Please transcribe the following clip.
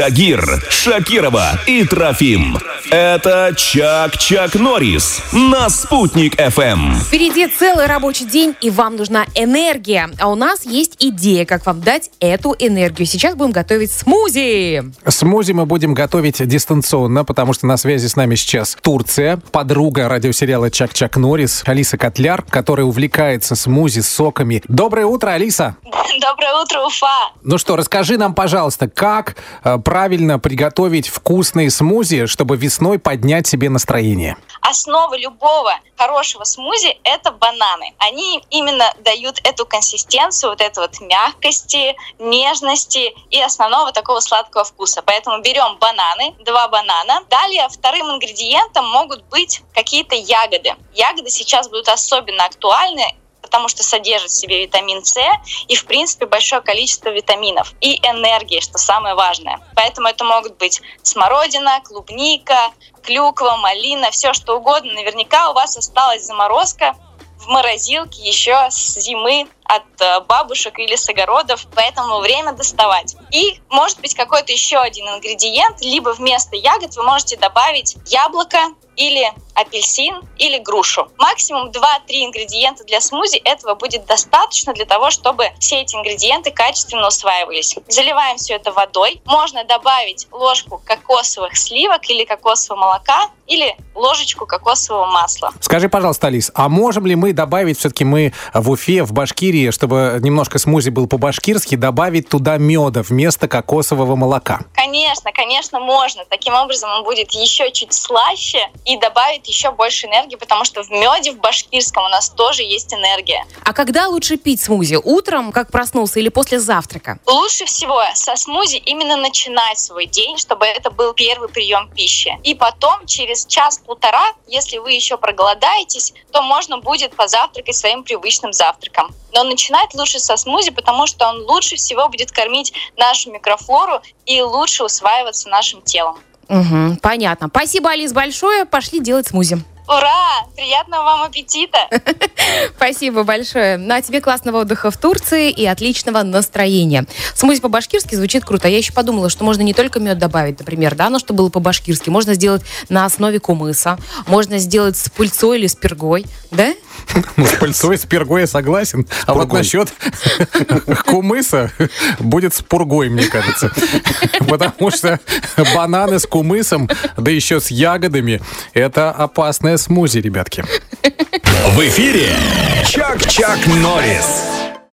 Тагир, Шакирова и Трофим. Это Чак-Чак Норрис на «Спутник FM. Впереди целый рабочий день, и вам нужна энергия. А у нас есть идея, как вам дать эту энергию. Сейчас будем готовить смузи. Смузи мы будем готовить дистанционно, потому что на связи с нами сейчас Турция, подруга радиосериала «Чак-Чак Норрис» Алиса Котляр, которая увлекается смузи с соками. Доброе утро, Алиса! Доброе утро, Уфа! Ну что, расскажи нам, пожалуйста, как э, правильно приготовить вкусные смузи, чтобы весной поднять себе настроение? Основа любого хорошего смузи – это бананы. Они именно дают эту консистенцию, вот эту вот мягкости, нежности и основного такого сладкого вкуса. Поэтому берем бананы, два банана. Далее вторым ингредиентом могут быть какие-то ягоды. Ягоды сейчас будут особенно актуальны потому что содержит в себе витамин С и, в принципе, большое количество витаминов и энергии, что самое важное. Поэтому это могут быть смородина, клубника, клюква, малина, все что угодно. Наверняка у вас осталась заморозка в морозилке еще с зимы от э, бабушек или с огородов, поэтому время доставать. И может быть какой-то еще один ингредиент, либо вместо ягод вы можете добавить яблоко или апельсин или грушу. Максимум 2-3 ингредиента для смузи этого будет достаточно для того, чтобы все эти ингредиенты качественно усваивались. Заливаем все это водой. Можно добавить ложку кокосовых сливок или кокосового молока или ложечку кокосового масла. Скажи, пожалуйста, Алис, а можем ли мы добавить, все-таки мы в Уфе, в Башкирии, чтобы немножко смузи был по-башкирски, добавить туда меда вместо кокосового молока? Конечно, конечно, можно. Таким образом он будет еще чуть слаще и добавит еще больше энергии, потому что в меде в башкирском у нас тоже есть энергия. А когда лучше пить смузи? Утром, как проснулся, или после завтрака? Лучше всего со смузи именно начинать свой день, чтобы это был первый прием пищи. И потом, через час-полтора, если вы еще проголодаетесь, то можно будет позавтракать своим привычным завтраком. Но начинать лучше со смузи, потому что он лучше всего будет кормить нашу микрофлору и лучше усваиваться нашим телом. Угу, понятно. Спасибо, Алис, большое. Пошли делать смузи. Ура! Приятного вам аппетита! Спасибо большое. На ну, тебе классного отдыха в Турции и отличного настроения. Смузи по-башкирски звучит круто. Я еще подумала, что можно не только мед добавить, например, да, но что было по-башкирски. Можно сделать на основе кумыса. Можно сделать с пыльцой или с пергой. Да? Ну, с пыльцой, с пергой я согласен. А вот насчет кумыса будет с пургой, мне кажется. Потому что бананы с кумысом, да еще с ягодами, это опасная смузи, ребятки. В эфире Чак-Чак Норрис.